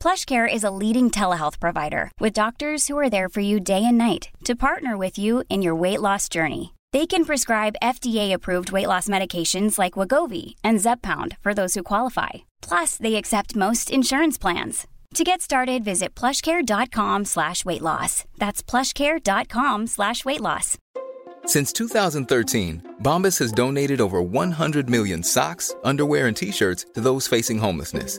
PlushCare is a leading telehealth provider with doctors who are there for you day and night to partner with you in your weight loss journey. They can prescribe FDA-approved weight loss medications like Wagovi and Zepbound for those who qualify. Plus, they accept most insurance plans. To get started, visit plushcare.com slash weight loss. That's plushcare.com slash weight loss. Since 2013, Bombas has donated over 100 million socks, underwear, and T-shirts to those facing homelessness.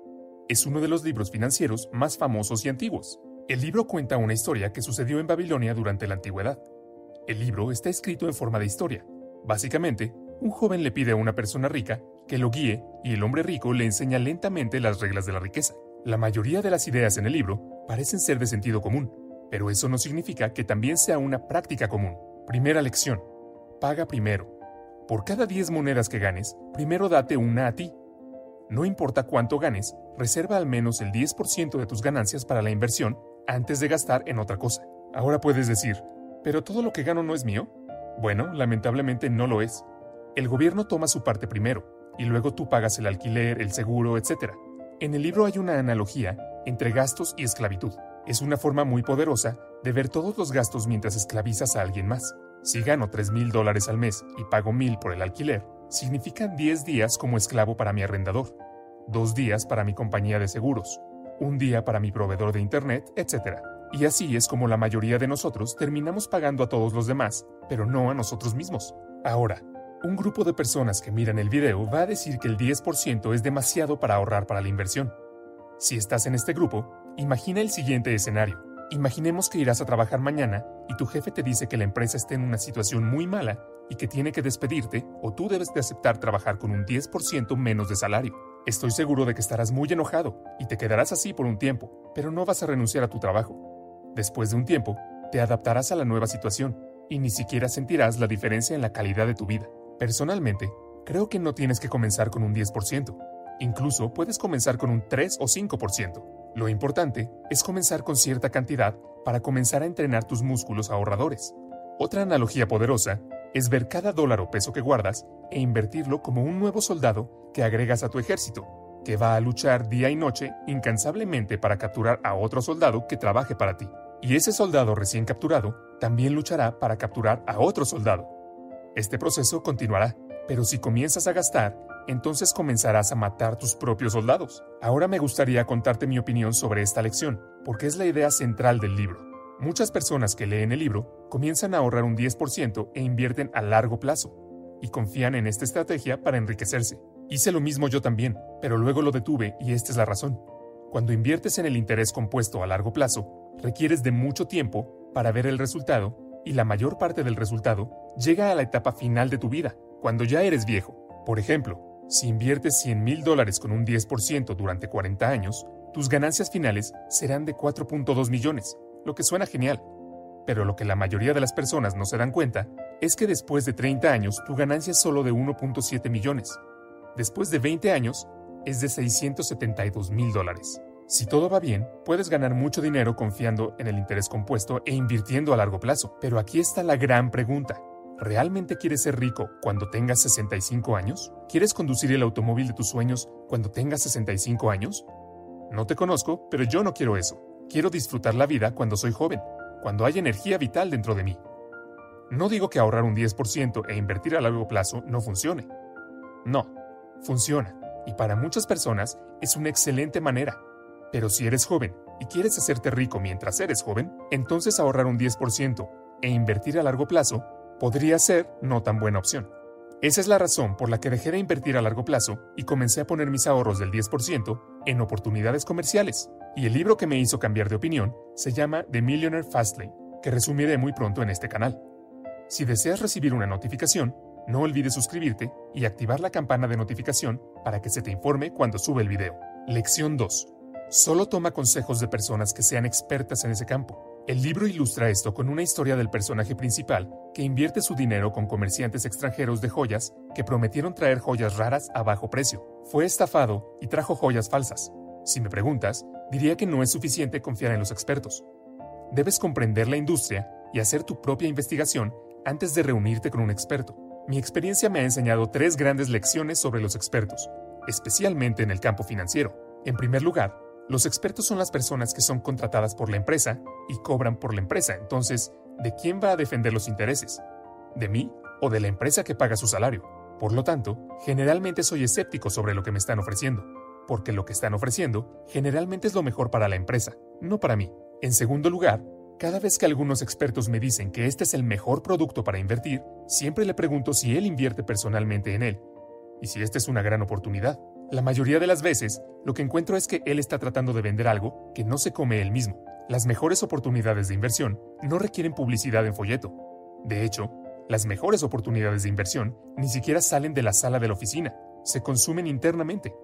Es uno de los libros financieros más famosos y antiguos. El libro cuenta una historia que sucedió en Babilonia durante la antigüedad. El libro está escrito en forma de historia. Básicamente, un joven le pide a una persona rica que lo guíe y el hombre rico le enseña lentamente las reglas de la riqueza. La mayoría de las ideas en el libro parecen ser de sentido común, pero eso no significa que también sea una práctica común. Primera lección. Paga primero. Por cada 10 monedas que ganes, primero date una a ti. No importa cuánto ganes, reserva al menos el 10% de tus ganancias para la inversión antes de gastar en otra cosa. Ahora puedes decir, ¿pero todo lo que gano no es mío? Bueno, lamentablemente no lo es. El gobierno toma su parte primero, y luego tú pagas el alquiler, el seguro, etc. En el libro hay una analogía entre gastos y esclavitud. Es una forma muy poderosa de ver todos los gastos mientras esclavizas a alguien más. Si gano 3 mil dólares al mes y pago mil por el alquiler, significan 10 días como esclavo para mi arrendador, dos días para mi compañía de seguros, un día para mi proveedor de Internet, etc. Y así es como la mayoría de nosotros terminamos pagando a todos los demás, pero no a nosotros mismos. Ahora, un grupo de personas que miran el video va a decir que el 10% es demasiado para ahorrar para la inversión. Si estás en este grupo, imagina el siguiente escenario. Imaginemos que irás a trabajar mañana y tu jefe te dice que la empresa está en una situación muy mala y que tiene que despedirte o tú debes de aceptar trabajar con un 10% menos de salario. Estoy seguro de que estarás muy enojado y te quedarás así por un tiempo, pero no vas a renunciar a tu trabajo. Después de un tiempo, te adaptarás a la nueva situación y ni siquiera sentirás la diferencia en la calidad de tu vida. Personalmente, creo que no tienes que comenzar con un 10%. Incluso puedes comenzar con un 3 o 5%. Lo importante es comenzar con cierta cantidad para comenzar a entrenar tus músculos ahorradores. Otra analogía poderosa es ver cada dólar o peso que guardas e invertirlo como un nuevo soldado que agregas a tu ejército, que va a luchar día y noche incansablemente para capturar a otro soldado que trabaje para ti. Y ese soldado recién capturado también luchará para capturar a otro soldado. Este proceso continuará, pero si comienzas a gastar, entonces comenzarás a matar tus propios soldados. Ahora me gustaría contarte mi opinión sobre esta lección, porque es la idea central del libro. Muchas personas que leen el libro comienzan a ahorrar un 10% e invierten a largo plazo, y confían en esta estrategia para enriquecerse. Hice lo mismo yo también, pero luego lo detuve y esta es la razón. Cuando inviertes en el interés compuesto a largo plazo, requieres de mucho tiempo para ver el resultado y la mayor parte del resultado llega a la etapa final de tu vida, cuando ya eres viejo. Por ejemplo, si inviertes 100 mil dólares con un 10% durante 40 años, tus ganancias finales serán de 4.2 millones, lo que suena genial. Pero lo que la mayoría de las personas no se dan cuenta es que después de 30 años tu ganancia es solo de 1.7 millones. Después de 20 años es de 672 mil dólares. Si todo va bien, puedes ganar mucho dinero confiando en el interés compuesto e invirtiendo a largo plazo. Pero aquí está la gran pregunta. ¿Realmente quieres ser rico cuando tengas 65 años? ¿Quieres conducir el automóvil de tus sueños cuando tengas 65 años? No te conozco, pero yo no quiero eso. Quiero disfrutar la vida cuando soy joven, cuando hay energía vital dentro de mí. No digo que ahorrar un 10% e invertir a largo plazo no funcione. No, funciona, y para muchas personas es una excelente manera. Pero si eres joven y quieres hacerte rico mientras eres joven, entonces ahorrar un 10% e invertir a largo plazo podría ser no tan buena opción. Esa es la razón por la que dejé de invertir a largo plazo y comencé a poner mis ahorros del 10% en oportunidades comerciales. Y el libro que me hizo cambiar de opinión se llama The Millionaire Fastlane, que resumiré muy pronto en este canal. Si deseas recibir una notificación, no olvides suscribirte y activar la campana de notificación para que se te informe cuando sube el video. Lección 2. Solo toma consejos de personas que sean expertas en ese campo. El libro ilustra esto con una historia del personaje principal que invierte su dinero con comerciantes extranjeros de joyas que prometieron traer joyas raras a bajo precio. Fue estafado y trajo joyas falsas. Si me preguntas, diría que no es suficiente confiar en los expertos. Debes comprender la industria y hacer tu propia investigación antes de reunirte con un experto. Mi experiencia me ha enseñado tres grandes lecciones sobre los expertos, especialmente en el campo financiero. En primer lugar, los expertos son las personas que son contratadas por la empresa y cobran por la empresa. Entonces, ¿de quién va a defender los intereses? ¿De mí o de la empresa que paga su salario? Por lo tanto, generalmente soy escéptico sobre lo que me están ofreciendo, porque lo que están ofreciendo generalmente es lo mejor para la empresa, no para mí. En segundo lugar, cada vez que algunos expertos me dicen que este es el mejor producto para invertir, siempre le pregunto si él invierte personalmente en él y si esta es una gran oportunidad. La mayoría de las veces, lo que encuentro es que él está tratando de vender algo que no se come él mismo. Las mejores oportunidades de inversión no requieren publicidad en folleto. De hecho, las mejores oportunidades de inversión ni siquiera salen de la sala de la oficina, se consumen internamente.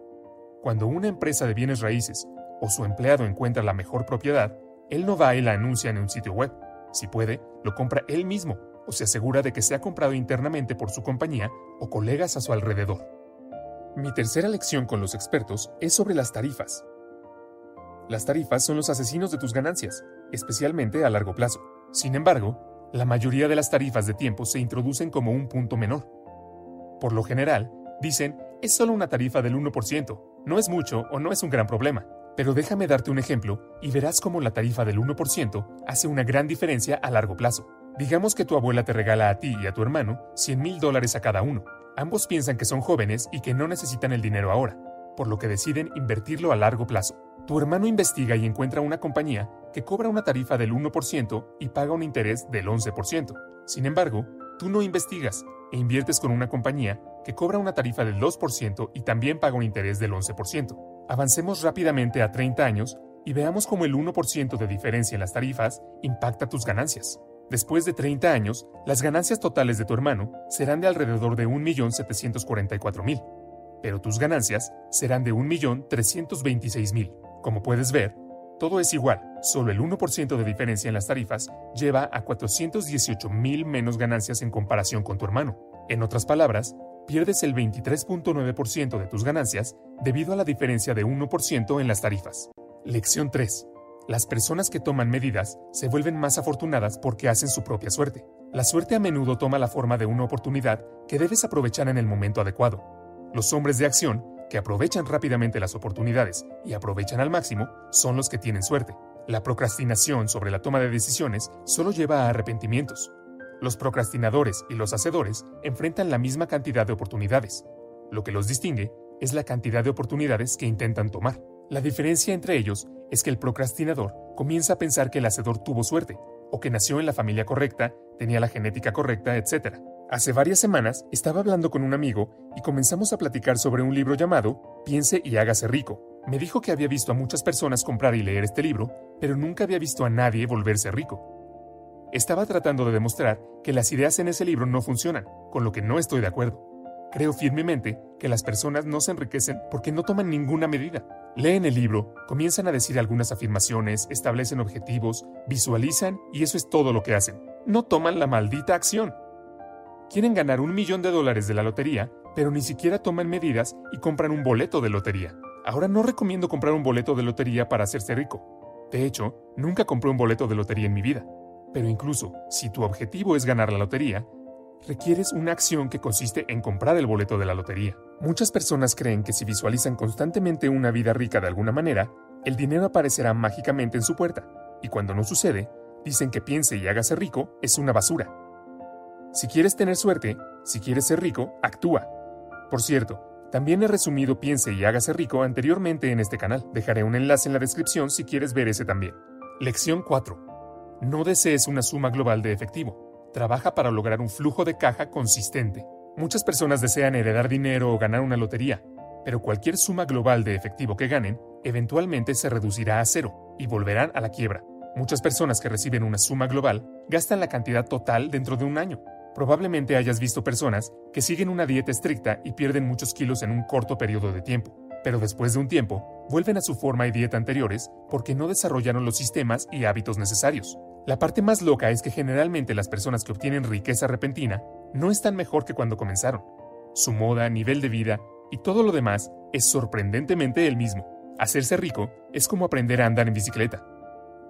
Cuando una empresa de bienes raíces o su empleado encuentra la mejor propiedad, él no va y la anuncia en un sitio web. Si puede, lo compra él mismo o se asegura de que se ha comprado internamente por su compañía o colegas a su alrededor. Mi tercera lección con los expertos es sobre las tarifas. Las tarifas son los asesinos de tus ganancias, especialmente a largo plazo. Sin embargo, la mayoría de las tarifas de tiempo se introducen como un punto menor. Por lo general, dicen, es solo una tarifa del 1%, no es mucho o no es un gran problema. Pero déjame darte un ejemplo y verás cómo la tarifa del 1% hace una gran diferencia a largo plazo. Digamos que tu abuela te regala a ti y a tu hermano 100 mil dólares a cada uno. Ambos piensan que son jóvenes y que no necesitan el dinero ahora, por lo que deciden invertirlo a largo plazo. Tu hermano investiga y encuentra una compañía que cobra una tarifa del 1% y paga un interés del 11%. Sin embargo, tú no investigas e inviertes con una compañía que cobra una tarifa del 2% y también paga un interés del 11%. Avancemos rápidamente a 30 años y veamos cómo el 1% de diferencia en las tarifas impacta tus ganancias. Después de 30 años, las ganancias totales de tu hermano serán de alrededor de 1.744.000, pero tus ganancias serán de 1.326.000. Como puedes ver, todo es igual, solo el 1% de diferencia en las tarifas lleva a 418.000 menos ganancias en comparación con tu hermano. En otras palabras, pierdes el 23.9% de tus ganancias debido a la diferencia de 1% en las tarifas. Lección 3. Las personas que toman medidas se vuelven más afortunadas porque hacen su propia suerte. La suerte a menudo toma la forma de una oportunidad que debes aprovechar en el momento adecuado. Los hombres de acción, que aprovechan rápidamente las oportunidades y aprovechan al máximo, son los que tienen suerte. La procrastinación sobre la toma de decisiones solo lleva a arrepentimientos. Los procrastinadores y los hacedores enfrentan la misma cantidad de oportunidades. Lo que los distingue es la cantidad de oportunidades que intentan tomar. La diferencia entre ellos es que el procrastinador comienza a pensar que el hacedor tuvo suerte, o que nació en la familia correcta, tenía la genética correcta, etc. Hace varias semanas estaba hablando con un amigo y comenzamos a platicar sobre un libro llamado Piense y hágase rico. Me dijo que había visto a muchas personas comprar y leer este libro, pero nunca había visto a nadie volverse rico. Estaba tratando de demostrar que las ideas en ese libro no funcionan, con lo que no estoy de acuerdo. Creo firmemente que las personas no se enriquecen porque no toman ninguna medida. Leen el libro, comienzan a decir algunas afirmaciones, establecen objetivos, visualizan y eso es todo lo que hacen. No toman la maldita acción. Quieren ganar un millón de dólares de la lotería, pero ni siquiera toman medidas y compran un boleto de lotería. Ahora no recomiendo comprar un boleto de lotería para hacerse rico. De hecho, nunca compré un boleto de lotería en mi vida. Pero incluso si tu objetivo es ganar la lotería, requieres una acción que consiste en comprar el boleto de la lotería. Muchas personas creen que si visualizan constantemente una vida rica de alguna manera, el dinero aparecerá mágicamente en su puerta, y cuando no sucede, dicen que piense y hágase rico es una basura. Si quieres tener suerte, si quieres ser rico, actúa. Por cierto, también he resumido Piense y hágase rico anteriormente en este canal. Dejaré un enlace en la descripción si quieres ver ese también. Lección 4. No desees una suma global de efectivo. trabaja para lograr un flujo de caja consistente. Muchas personas desean heredar dinero o ganar una lotería, pero cualquier suma global de efectivo que ganen eventualmente se reducirá a cero y volverán a la quiebra. Muchas personas que reciben una suma global gastan la cantidad total dentro de un año. Probablemente hayas visto personas que siguen una dieta estricta y pierden muchos kilos en un corto periodo de tiempo, pero después de un tiempo vuelven a su forma y dieta anteriores porque no desarrollaron los sistemas y hábitos necesarios. La parte más loca es que generalmente las personas que obtienen riqueza repentina no están mejor que cuando comenzaron. Su moda, nivel de vida y todo lo demás es sorprendentemente el mismo. Hacerse rico es como aprender a andar en bicicleta.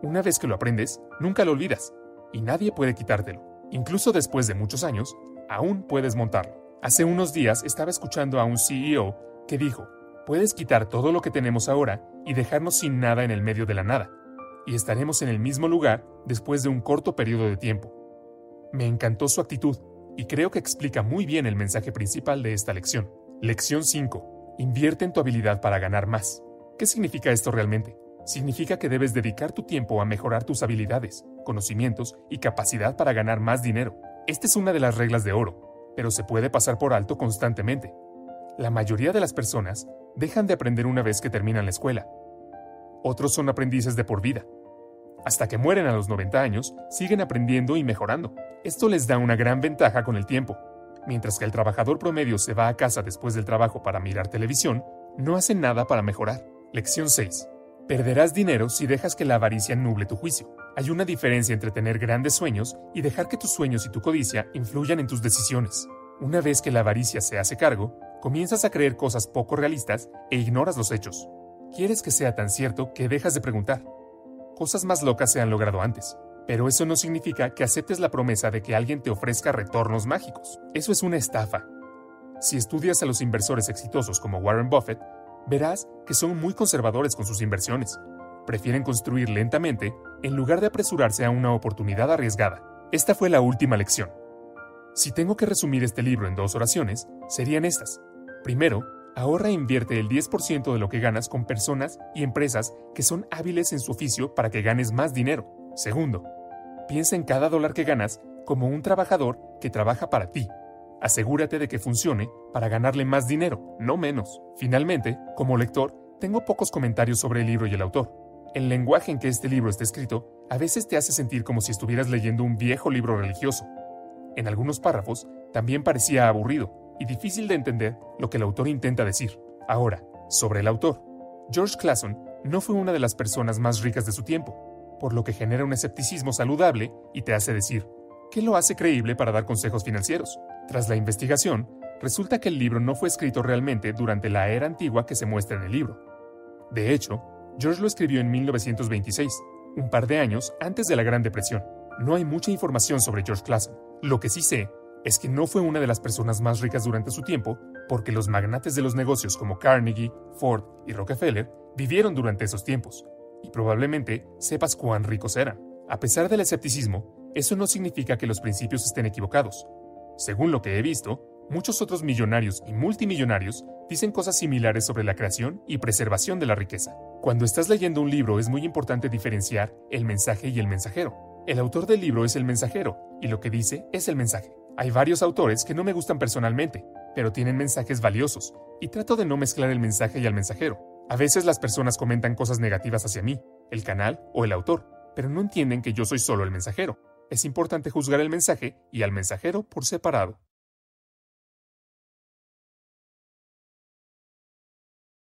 Una vez que lo aprendes, nunca lo olvidas, y nadie puede quitártelo. Incluso después de muchos años, aún puedes montarlo. Hace unos días estaba escuchando a un CEO que dijo, puedes quitar todo lo que tenemos ahora y dejarnos sin nada en el medio de la nada, y estaremos en el mismo lugar después de un corto periodo de tiempo. Me encantó su actitud y creo que explica muy bien el mensaje principal de esta lección. Lección 5. Invierte en tu habilidad para ganar más. ¿Qué significa esto realmente? significa que debes dedicar tu tiempo a mejorar tus habilidades, conocimientos y capacidad para ganar más dinero. Esta es una de las reglas de oro, pero se puede pasar por alto constantemente. La mayoría de las personas dejan de aprender una vez que terminan la escuela. Otros son aprendices de por vida. Hasta que mueren a los 90 años, siguen aprendiendo y mejorando. Esto les da una gran ventaja con el tiempo. Mientras que el trabajador promedio se va a casa después del trabajo para mirar televisión, no hace nada para mejorar. Lección 6. Perderás dinero si dejas que la avaricia nuble tu juicio. Hay una diferencia entre tener grandes sueños y dejar que tus sueños y tu codicia influyan en tus decisiones. Una vez que la avaricia se hace cargo, comienzas a creer cosas poco realistas e ignoras los hechos. Quieres que sea tan cierto que dejas de preguntar. Cosas más locas se han logrado antes, pero eso no significa que aceptes la promesa de que alguien te ofrezca retornos mágicos. Eso es una estafa. Si estudias a los inversores exitosos como Warren Buffett, verás que son muy conservadores con sus inversiones. Prefieren construir lentamente en lugar de apresurarse a una oportunidad arriesgada. Esta fue la última lección. Si tengo que resumir este libro en dos oraciones, serían estas. Primero, ahorra e invierte el 10% de lo que ganas con personas y empresas que son hábiles en su oficio para que ganes más dinero. Segundo, piensa en cada dólar que ganas como un trabajador que trabaja para ti Asegúrate de que funcione para ganarle más dinero, no menos. Finalmente, como lector, tengo pocos comentarios sobre el libro y el autor. El lenguaje en que este libro está escrito a veces te hace sentir como si estuvieras leyendo un viejo libro religioso. En algunos párrafos también parecía aburrido y difícil de entender lo que el autor intenta decir. Ahora, sobre el autor. George Clason no fue una de las personas más ricas de su tiempo, por lo que genera un escepticismo saludable y te hace decir, ¿qué lo hace creíble para dar consejos financieros? Tras la investigación, resulta que el libro no fue escrito realmente durante la era antigua que se muestra en el libro. De hecho, George lo escribió en 1926, un par de años antes de la Gran Depresión. No hay mucha información sobre George Clason. Lo que sí sé es que no fue una de las personas más ricas durante su tiempo, porque los magnates de los negocios como Carnegie, Ford y Rockefeller vivieron durante esos tiempos, y probablemente sepas cuán ricos eran. A pesar del escepticismo, eso no significa que los principios estén equivocados. Según lo que he visto, muchos otros millonarios y multimillonarios dicen cosas similares sobre la creación y preservación de la riqueza. Cuando estás leyendo un libro es muy importante diferenciar el mensaje y el mensajero. El autor del libro es el mensajero y lo que dice es el mensaje. Hay varios autores que no me gustan personalmente, pero tienen mensajes valiosos y trato de no mezclar el mensaje y el mensajero. A veces las personas comentan cosas negativas hacia mí, el canal o el autor, pero no entienden que yo soy solo el mensajero es importante juzgar el mensaje y al mensajero por separado.